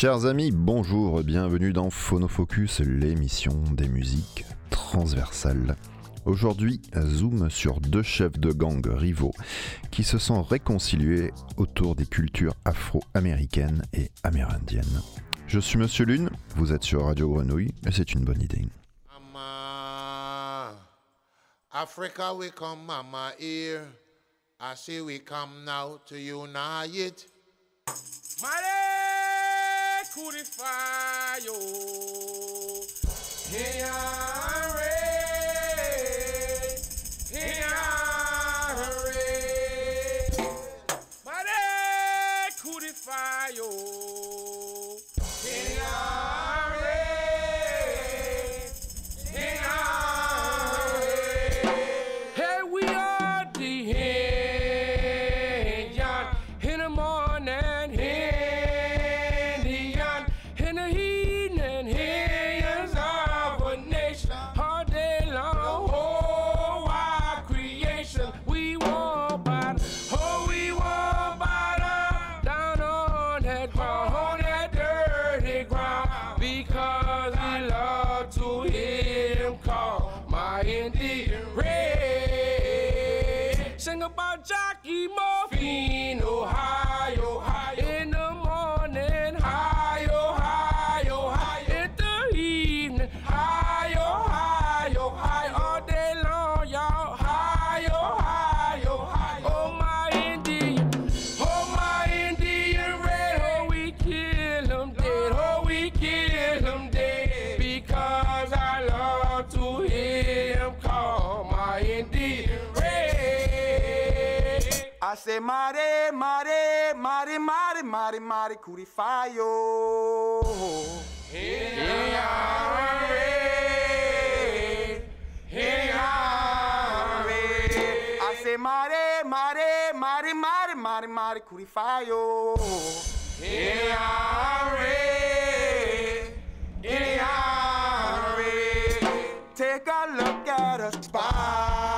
Chers amis, bonjour, bienvenue dans Phonofocus, l'émission des musiques transversales. Aujourd'hui, zoom sur deux chefs de gang rivaux qui se sont réconciliés autour des cultures afro-américaines et amérindiennes. Je suis Monsieur Lune, vous êtes sur Radio Grenouille et c'est une bonne idée. Mama, Africa we come, mama here. I say we come now to unite. Mare Curifayo. Hiare. Hiare. Mare Curifayo. Say mare, mare, mare, mare, mare, mare, curifayo. I say mare, mare, mare, mare, mare, mare, curifayo. Take a look at us, spy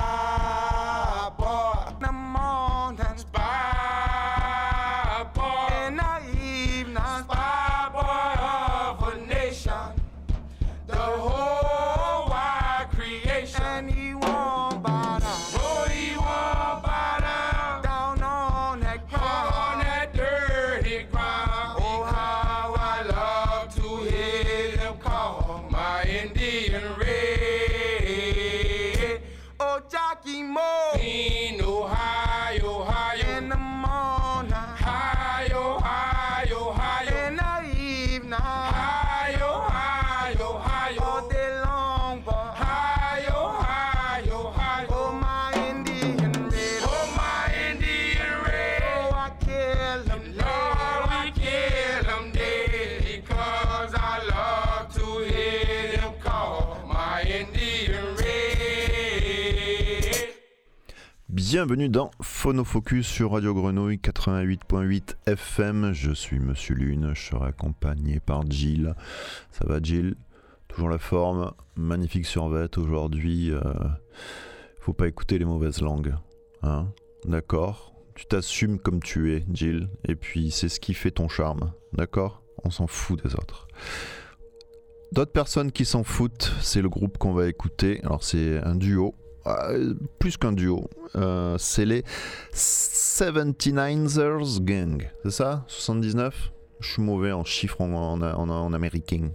Bienvenue dans Phonofocus sur Radio Grenouille 88.8 FM. Je suis Monsieur Lune, je serai accompagné par Jill. Ça va Jill? Toujours la forme, magnifique survêt aujourd'hui. euh, faut pas écouter les mauvaises langues. Hein? D'accord? Tu t'assumes comme tu es, Jill. Et puis c'est ce qui fait ton charme. D'accord? On s'en fout des autres. D'autres personnes qui s'en foutent, c'est le groupe qu'on va écouter. Alors c'est un duo. Ah, plus qu'un duo, Euh, c'est les 79ers Gang, c'est ça? 79 Je suis mauvais en chiffres en américain.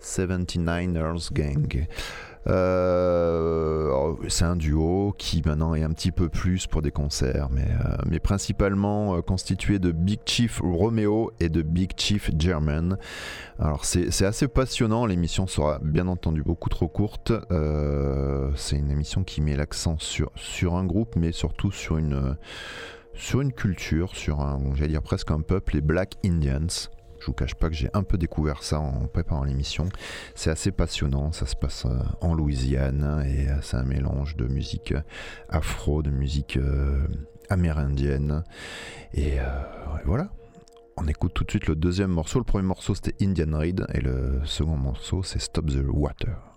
79ers Gang. Euh, alors, c'est un duo qui maintenant est un petit peu plus pour des concerts, mais, euh, principalement euh, constitué de Big Chief Romeo et de Big Chief German. Alors c'est assez passionnant, l'émission sera bien entendu beaucoup trop courte. C'est une émission qui met l'accent sur, sur un groupe, mais surtout sur une, sur une culture, sur un, j'allais dire presque un peuple, les Black Indians. Je vous cache pas que j'ai un peu découvert ça en préparant l'émission. C'est assez passionnant, ça se passe euh, en Louisiane et euh, c'est un mélange de musique euh, afro, de musique amérindienne. Et voilà, on écoute tout de suite le deuxième morceau. Le premier morceau c'était Indian Reed et le second morceau c'est Stop the Water.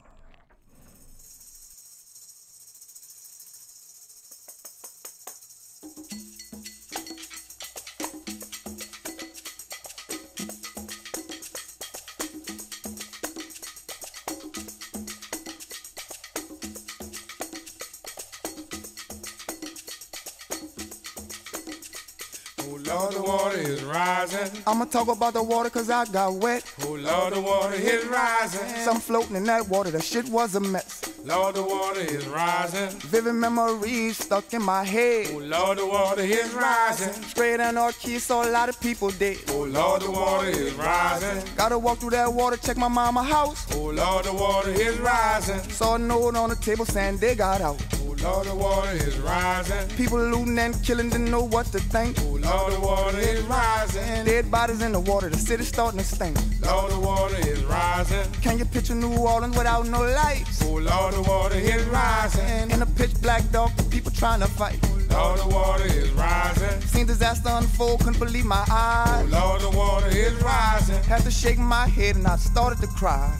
I'ma talk about the water cause I got wet. Oh, Lord, the water is rising. Some floating in that water, the shit was a mess. Lord, the water is rising. Vivid memories stuck in my head. Oh. Lord, the water is rising. Straight and our kids saw a lot of people dead. Oh, Lord, the water is rising. Gotta walk through that water, check my mama house. Oh, Lord, the water is rising. Saw a note on the table saying they got out. Lord, the water is rising. People looting and killing, didn't know what to think. Oh, Lord, the water is rising. Dead bodies in the water, the city's starting to stink. Lord, the water is rising. Can you picture New Orleans without no lights? Oh, Lord, the water is rising. In a pitch black dark, people trying to fight. Lord, the water is rising. Seen disaster unfold, couldn't believe my eyes. Oh. Lord, the water is rising. Had to shake my head and I started to cry.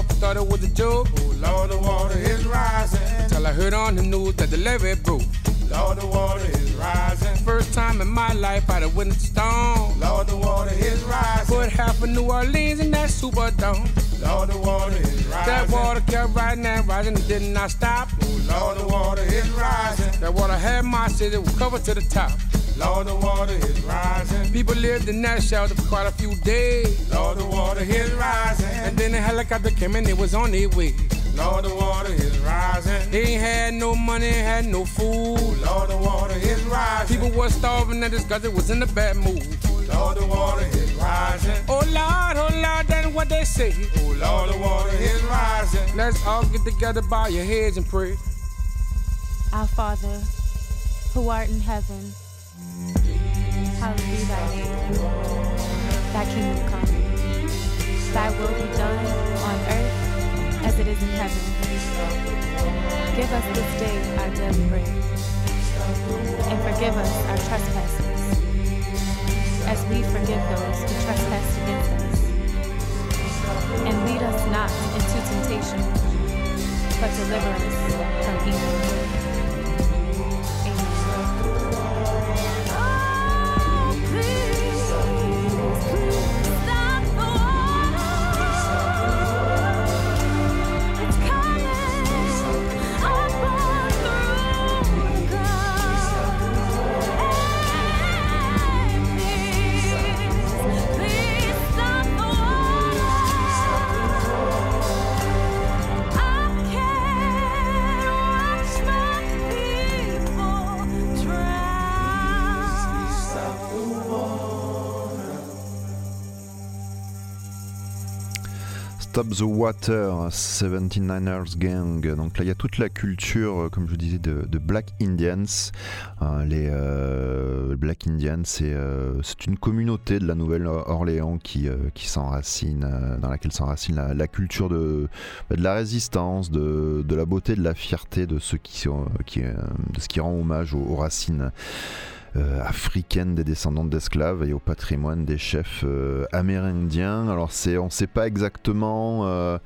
Gulf, thought it was a joke. Oh, Lord, the water is rising. Till I heard on the news that the levee broke. Lord, the water is rising. First time in my life I done a storm. Lord, the water is rising. Put half of New Orleans in that Superdome. Lord, the water is rising. That water kept rising and rising and did not stop. Oh, Lord, the water is rising. That water had my city covered to the top. Lord, the water is rising. People lived in that shelter for quite a few days. Lord, the water is rising. And then the helicopter came and it was on its way. Lord, the water is rising. They ain't had no money, had no food. Lord, the water is rising. People was starving and this cause it was in a bad mood. Lord, the water is rising. Oh Lord, oh Lord, that's what they say. Oh, Lord, the water is rising. Let's all get together by your heads and pray. Our Father, who art in heaven, hallowed be thy name. Thy kingdom come. Thy will be done on earth as it is in heaven. Give us this day our daily bread. And forgive us our trespasses, as we forgive those who trespass against us. And lead us not into temptation, but deliver us from evil. Stop the Water, 79ers Gang. Donc là, il y a toute la culture, euh, comme je vous disais, de, Black Indians. Euh, les euh, Black Indians, c'est une communauté de la Nouvelle-Orléans qui, s'enracine, dans laquelle s'enracine la, culture de, bah, de la résistance, de, la beauté, de la fierté de ceux qui, sont, ce qui rend hommage aux, racines africaine des descendants d'esclaves et au patrimoine des chefs euh, amérindiens. Alors c'est, on ne sait pas exactement euh,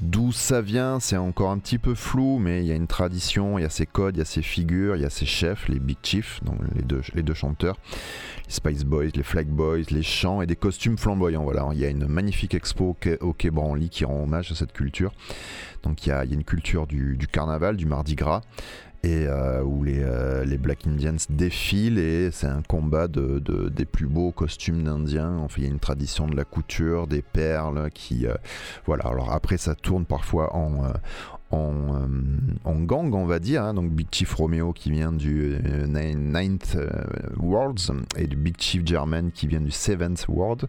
d'où ça vient, c'est encore un petit peu flou, mais il y a une tradition, il y a ces codes, il y a ces figures, il y a ces chefs, les Big Chiefs, donc les deux, les deux chanteurs, les Spice Boys, les Flag Boys, les chants et des costumes flamboyants. Voilà, il y a une magnifique expo au Quai, Branly qui rend hommage à cette culture. Donc il y a, une culture du carnaval, du Mardi Gras euh, où les, euh, les Black Indians défilent et c'est un combat de, de- des plus beaux costumes d'Indiens. Enfin, il y a une tradition de la couture, des perles qui, euh, voilà. Alors après, ça tourne parfois en gang, on va dire. hein. Donc Big Chief Romeo qui vient du euh, Nin- Ninth euh, Worlds et du Big Chief German qui vient du Seventh World,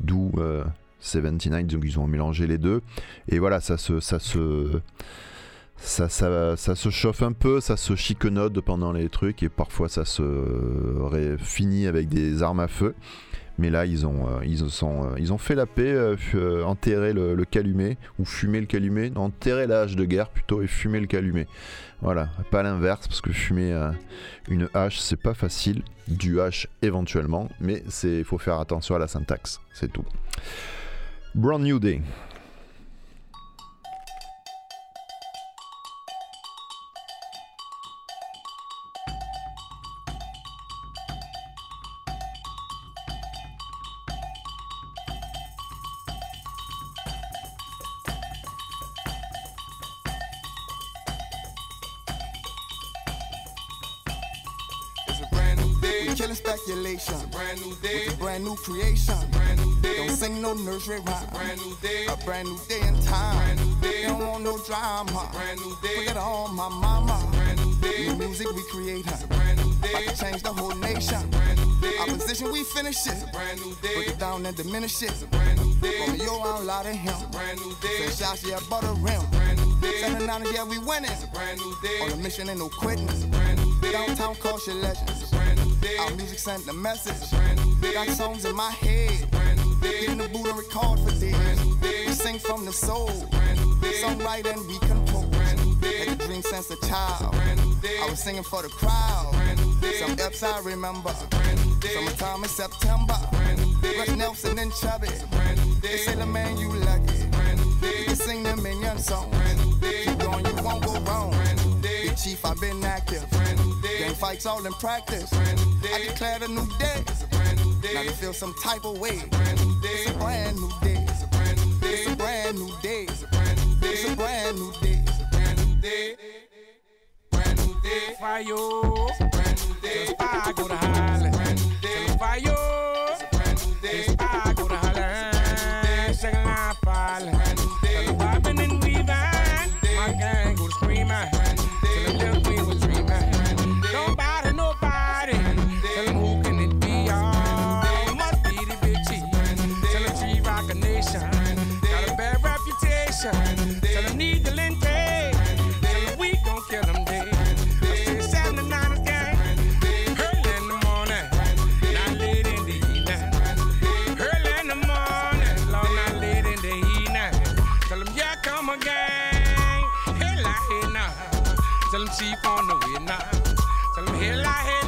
d'où euh, 79. Donc ils ont mélangé les deux. Et voilà, ça se, ça se, ça, se chauffe un peu, ça se chiquenode pendant les trucs et parfois ça se finit avec des armes à feu. Mais là, ils ont, euh, euh, fait la paix, euh, euh, enterré le, calumet, ou fumé le calumet, non, enterré la de guerre plutôt, et fumer le calumet. Voilà, pas l'inverse, parce que fumer une hache, c'est pas facile. Du hache éventuellement, mais il faut faire attention à la syntaxe, c'est tout. Brand New Day. Sing rhyme. It's a brand new day. A brand new day in time. Brand new day. Don't want no drama. It's a brand new day. Forget all my mama. It's a brand new day. New music we create. It's a brand new day. About to change the whole nation. It's a brand new day. Opposition we finish it. It's a brand new day. Break it down and diminish it. It's a brand new day. From yo out loud of him. It's a brand new day. Say shots yeah butter rim. It's a brand new day. Seven nine yeah we winning. It's a brand new day. On a mission ain't no quitting. It's a brand new day. Downtown culture legends. It's a brand new day. Our music sent the message. It's a brand new day. Got songs in my head. It's a brand. In the booth and record for this. We sing from the soul. A. Songwrite and we compose. Had the dream since a child. I was singing for the crowd. Some eps I remember. Summertime in September. Rush Nelson and Chubby. They say the man you lucky. You can sing the minion song. Keep going, you won't go wrong. Big Chief, I've been active. Gang fights all in practice. I declared a new day. Now they feel some type of way. It's a brand new day. It's a brand new day. It's a brand new day. It's a brand new day. It's a brand new day. It's a brand new day. Brand new day. Fire. It's a brand new day. I go to Highland. Brand new day. Fire. Them chief on the. Tell them hell I hear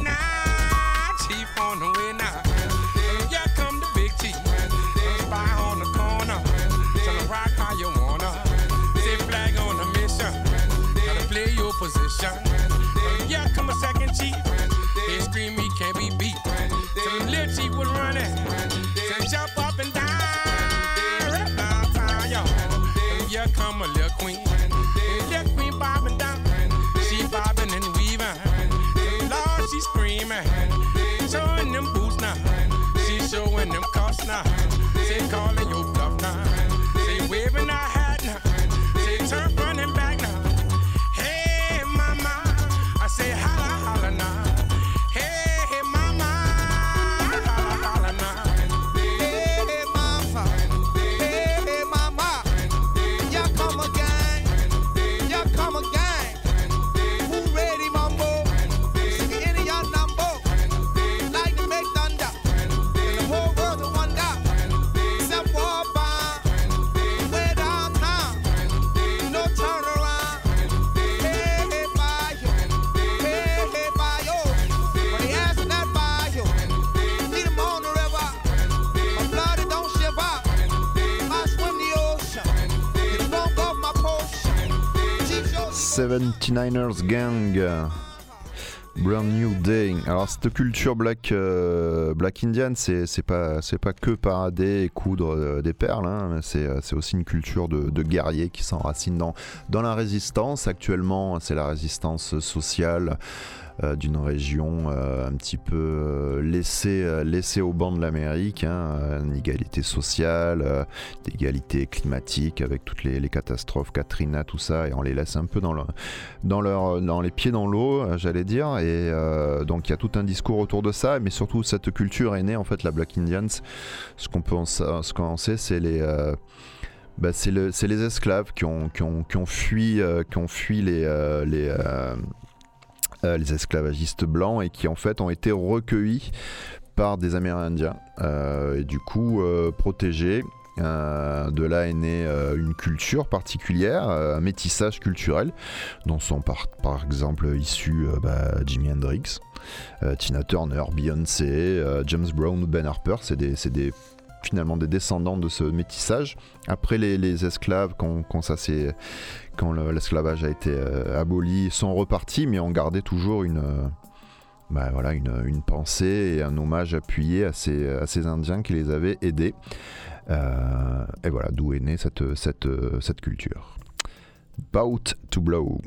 79ers Gang. Brand New Day. Alors cette culture black euh, black Indian, c'est pas pas que parader et coudre euh, des perles. hein, euh, c'est aussi une culture de, de guerriers qui s'enracine dans dans la résistance. Actuellement, c'est la résistance sociale d'une région euh, un petit peu euh, laissée euh, laissée au banc de l'Amérique. Hein, euh, inégalité sociale, euh, d'égalité climatique avec toutes les, catastrophes, Katrina, tout ça, et on les laisse un peu dans le dans, leur, dans les pieds dans l'eau, euh, j'allais dire. Et euh, donc il y a tout un discours autour de ça, mais surtout cette culture est née en fait la Black Indians. Ce qu'on peut ce qu'on sait, c'est les euh, bah, c'est le- c'est les esclaves qui ont, qui ont, fui, euh, qui ont fui les, euh, euh, euh, les esclavagistes blancs et qui en fait ont été recueillis par des Amérindiens et du coup protégés. de là est née une culture particulière, un métissage culturel, dont sont par, par exemple issus bah, Jimi Hendrix, Tina Turner, Beyoncé, James Brown ou Ben Harper. C'est des, des, finalement des descendants de ce métissage. Après les, esclaves, quand, ça quand l'esclavage a été euh, aboli, sont repartis, mais ont gardé toujours une, euh, bah, voilà, une, pensée et un hommage appuyé à ces, Indiens qui les avaient aidés. Euh, et voilà, d'où est née cette, cette culture. Bout to blow.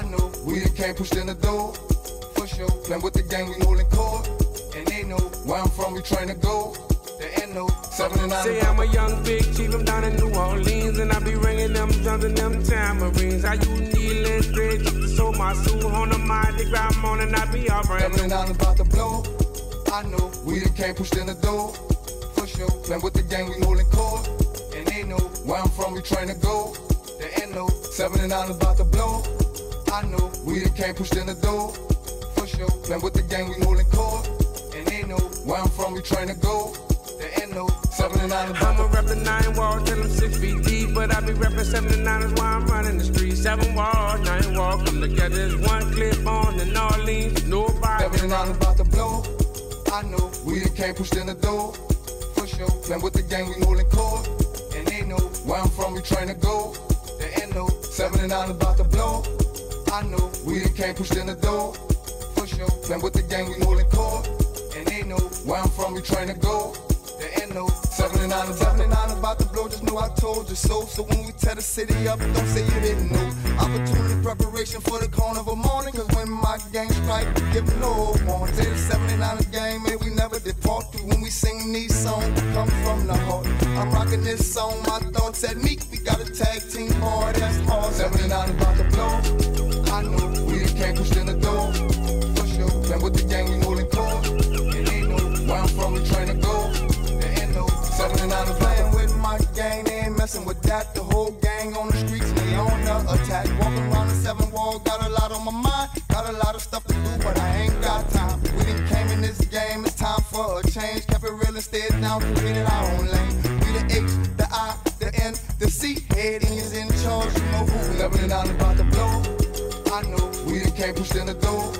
I know we the came pushed in the door. For sure. Playing with the gang, we holding court. And they know where I'm from, we trying to go. There ain't no 79 Say I'm a young big chief, I'm down in New Orleans. And I be ringing them drums and them tamarines. I use and thread just to sew my suit on the mind. They grab on and I be all brand 79 about to blow. I know we the came pushed in the door. For sure. Playing with the gang, we holding court. And they know where I'm from, we trying to go. There ain't no 79 about to blow. I know we the came pushed in the door. For sure. Playing with the gang, we holding court. And they know where I'm from, we trying to go. There ain't no 79 about I'ma rep the nine walls till I'm six feet deep. But I be repping 79 is why I'm running the street. Seven walls, nine walls come together as one clip on the Orleans. Nobody. 79 about to blow. I know we the came pushed in the door. For sure. Playing with the gang, we holding court. And they know where I'm from, we trying to go. There ain't no seven nine about to blow. I know we done came pushed in the door. For sure. Playing with the gang, we holding court. And they know where I'm from, we trying to go. There ain't no 79 about 79 about to blow, just know I told you so. So when we tear the city up, don't say you didn't know. Opportunity preparation for the carnival morning. Cause when my gang strike, we give no warning. Say the 79 game, and we never depart. When we sing these songs, we come from the heart. I'm rocking this song, my thoughts at me. We got a tag team hard, that's hard. 79 about that. The whole gang on the streets, they on the attack. Walking around the seven wall, got a lot on my mind. Got a lot of stuff to do, but I ain't got time. We done came in this game, it's time for a change. Kept it real and stayed down, created our own lane. We the H, the I, the N, the C. Head is in charge, you know who. 79 about to blow. I know we done came pushed in the door.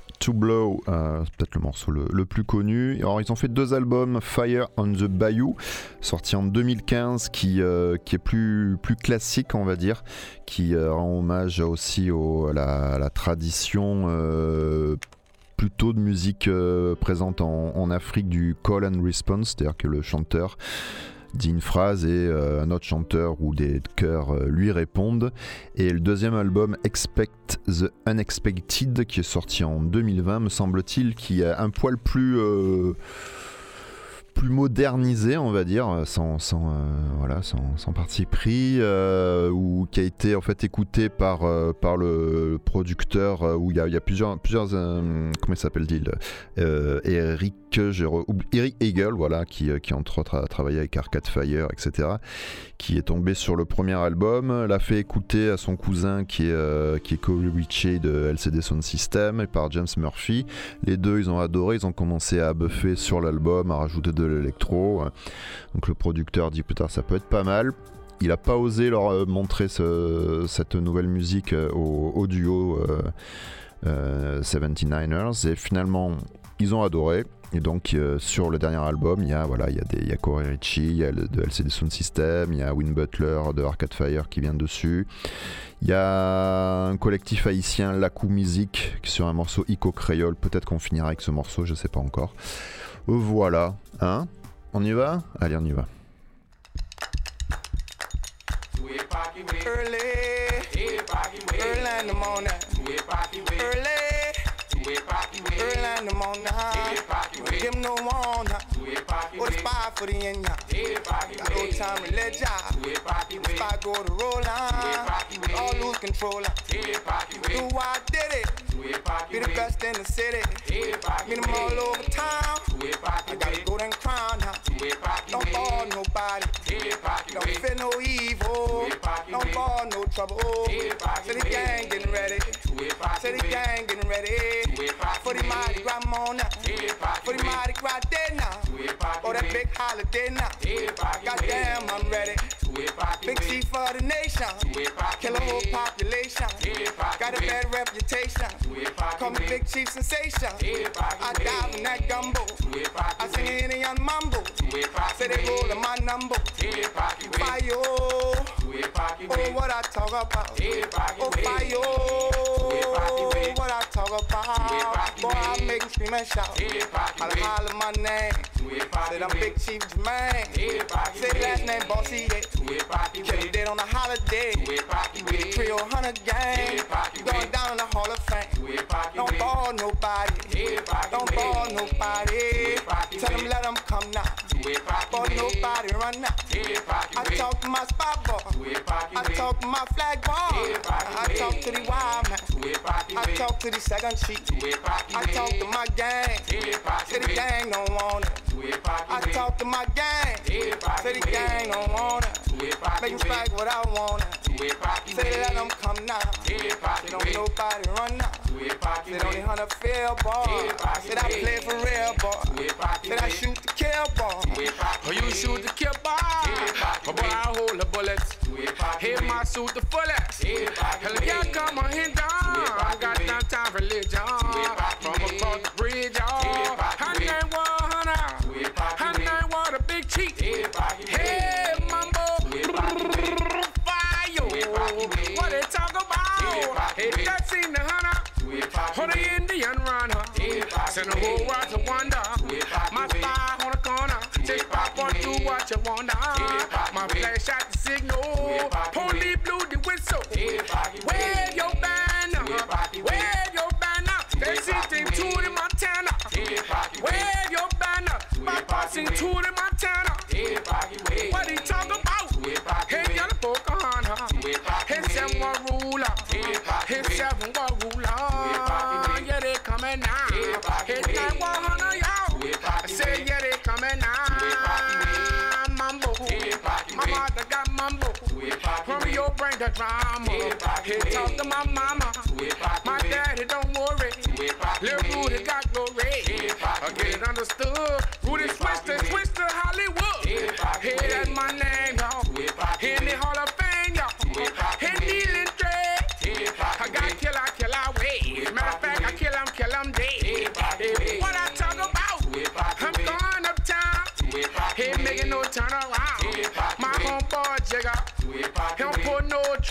to Blow, euh, c'est peut-être le morceau le, plus connu. Alors ils ont fait deux albums, Fire on the Bayou, sorti en 2015, qui, euh, qui est plus, plus classique on va dire, qui euh, rend hommage aussi à, la, tradition plutôt de musique présente en, en, Afrique du call and response, c'est-à-dire que le chanteur dit une phrase et euh, un autre chanteur ou des chœurs euh, lui répondent. Et le deuxième album, Expect the Unexpected, qui est sorti en 2020, me semble-t-il, qui est un poil plus... Euh, plus modernisé, on va dire, sans, sans voilà, sans, parti pris, ou qui a été en fait écouté par, par le producteur, où il y a, y a, plusieurs, plusieurs comment s'appelle-t-il? Eric, Eric Eagle, voilà, qui, qui entre autres a travaillé avec Arcade Fire, etc., qui est tombé sur le premier album, l'a fait écouter à son cousin qui est, qui est Corey Ritchie de LCD Sound System et par James Murphy. Les deux, ils ont adoré, ils ont commencé à buffer sur l'album, à rajouter de l'électro. Donc le producteur dit putain ça peut être pas mal. Il a pas osé leur euh, montrer cette nouvelle musique euh, au, duo 79ers euh, et finalement ils ont adoré. Et donc euh, sur le dernier album, il y a voilà, il y a des, il y a Corey Ritchie, il y a le, de LCD Sound System, il y a Win Butler de Arcade Fire qui vient dessus. Il y a un collectif haïtien, Lacou Music, sur un morceau Ico Créole. Peut-être qu'on finira avec ce morceau, je sais pas encore. Voilà, hein? On y va? Allez, on y va. Early in the end ya. Got no time to let ya. If I go to roll on, all lose control. Do I did it. Be the best in the city. Meet 'em all over town. I got a golden crown now. Don't ball nobody. Don't fear no evil. Don't ball no trouble. Say the gang getting ready. Say the gang getting ready. For the Mardi Gras morning. Big holiday now. Goddamn, I'm ready. Big chief of the nation. Kill a whole population. Got a bad reputation. Call me Big Chief Sensation. I dive in that gumbo. I sing it in young mumble. Say they rollin' my number. Fire. Oh, what I talk about. Oh, fire. Scream and shout. Holla, holla my name. Said I'm Big Chief Jermaine. Say last name Bossy, yeah. Kill him dead on a holiday. With Trio Hunter gang. Going down in the Hall of Fame. Don't ball nobody. Don't ball nobody. Tell them let them come now. Ball nobody run now. I talk my spot boy. I talk my flag ball. I talk to the wild man. I talk to the second sheet. I talk to my gang. Say the gang don't want it. I talk to my gang. Say the gang don't want it. Make 'em strike what I want it. Say let them come now. Say don't nobody run now. Say don't they hunt a fair ball. Said I play for real ball. Said I shoot the kill ball. Oh, you shoot the kill bar. Oh, boy, I hold the bullets. Hit my suit the fullest. Hell yeah, come on, hit down. Got no time for religion. From across the My flash at the signal. The drama. Hey, talk to my mama. My daddy don't worry. Little Rudy got glory. I get understood. Rudy Twister, Twister Hollywood. Hey, that's my name, y'all. In the Hall of Fame, y'all. Neil and Dre. I got kill, I kill, I wait. Matter of fact, I kill him, kill him dead. What I talk about? I'm going uptown. He making no turn around. My homeboy Jigger.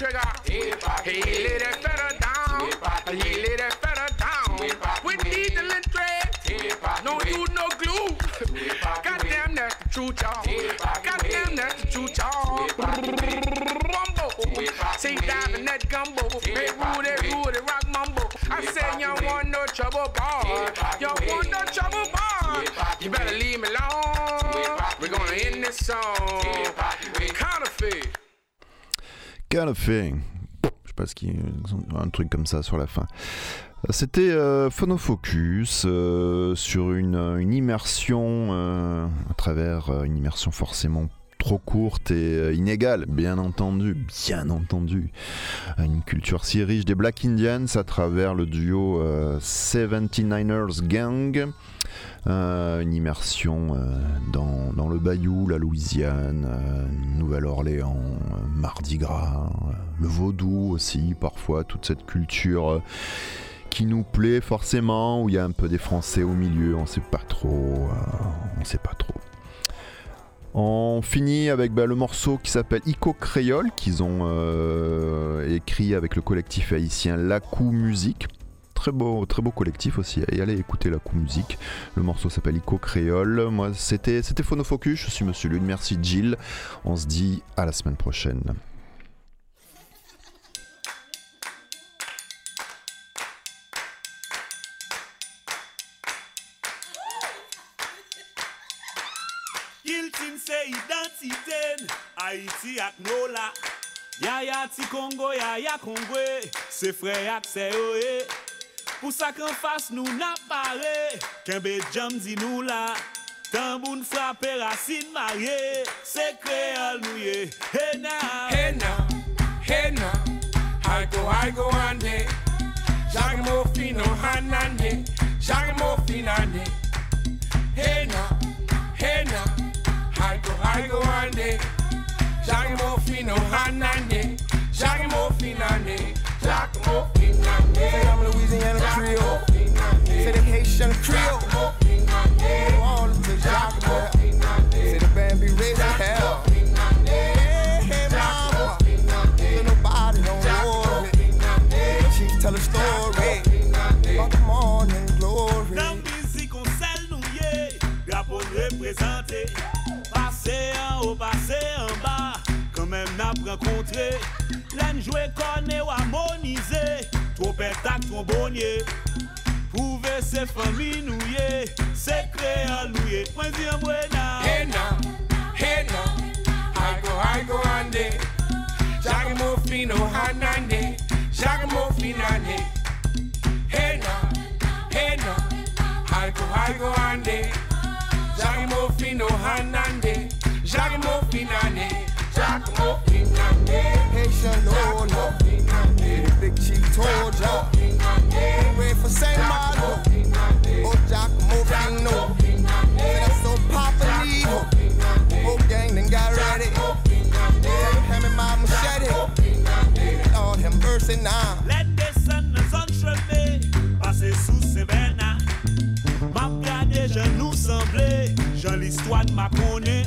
Trigger. He lay that feather down. He lay that feather down. With needle and thread. No you no glue. Goddamn that's the truth, y'all. Goddamn that's the truth, y'all. Rumble. See diving that gumbo. Hey Rudy, Rudy, rock mumbo. I said you want no trouble, boy. Thing. Je sais pas ce qui un truc comme ça sur la fin. C'était euh, Phonofocus euh, sur une, une immersion euh, à travers euh, une immersion forcément trop courte et euh, inégale, bien entendu, bien entendu. Une culture si riche des Black Indians à travers le duo euh, 79ers Gang. Euh, une immersion euh, dans, le Bayou, la Louisiane, euh, Nouvelle-Orléans, euh, Mardi Gras, euh, le vaudou aussi, parfois, toute cette culture euh, qui nous plaît forcément, où il y a un peu des Français au milieu, on sait pas trop, on sait pas trop. On finit avec bah, le morceau qui s'appelle Ico Créole, qu'ils ont écrit avec le collectif haïtien Lacou Musique très beau, très beau collectif aussi. Et allez écouter la coup musique. Le morceau s'appelle Ico Créole. Moi, c'était Phonofocus. Je suis Monsieur Lune. Merci Jill. On se dit à la semaine prochaine. ya Ya ya ti Kongo, ya ya Kongwe Se fre yak se oye Pou sa kan fas nou napare Kenbe jam di nou la. Tamboun frape rasin marye Se kreol nou ye. Hena, hena, hena Haigo, haigo ane. Jage mo fino hanane Jage mo finane. Hena, hena Haigo, haigo ane. Go, I go ande Jage mo fino hanande Jage mo finande Jage mo finande Say I'm Louisiana Creole. Say the Haitian Creole. reprezentè Pase an ou pase an ba Kanmèm nap renkontre Lèn jwe konè ou amonize Trompet ak trombonye Pouve se fami nouye Se kre an louye Mwen zi an mwena Hena, hena Aigo, aigo ande. Jagamo fino hanande. Jagamo finande Hena, hena Aigo, aigo ande. Jage mo fino hanande, jage mo finande, jage mo finande. Haitian. Hey, the big chief ya. Ready for Saint Marco. Oh, Giacomo Fino. Say that's so Papa Nico. Whole gang then got ready. Take him and my machete. Lord have mercy now. l'histoire de ma connaît.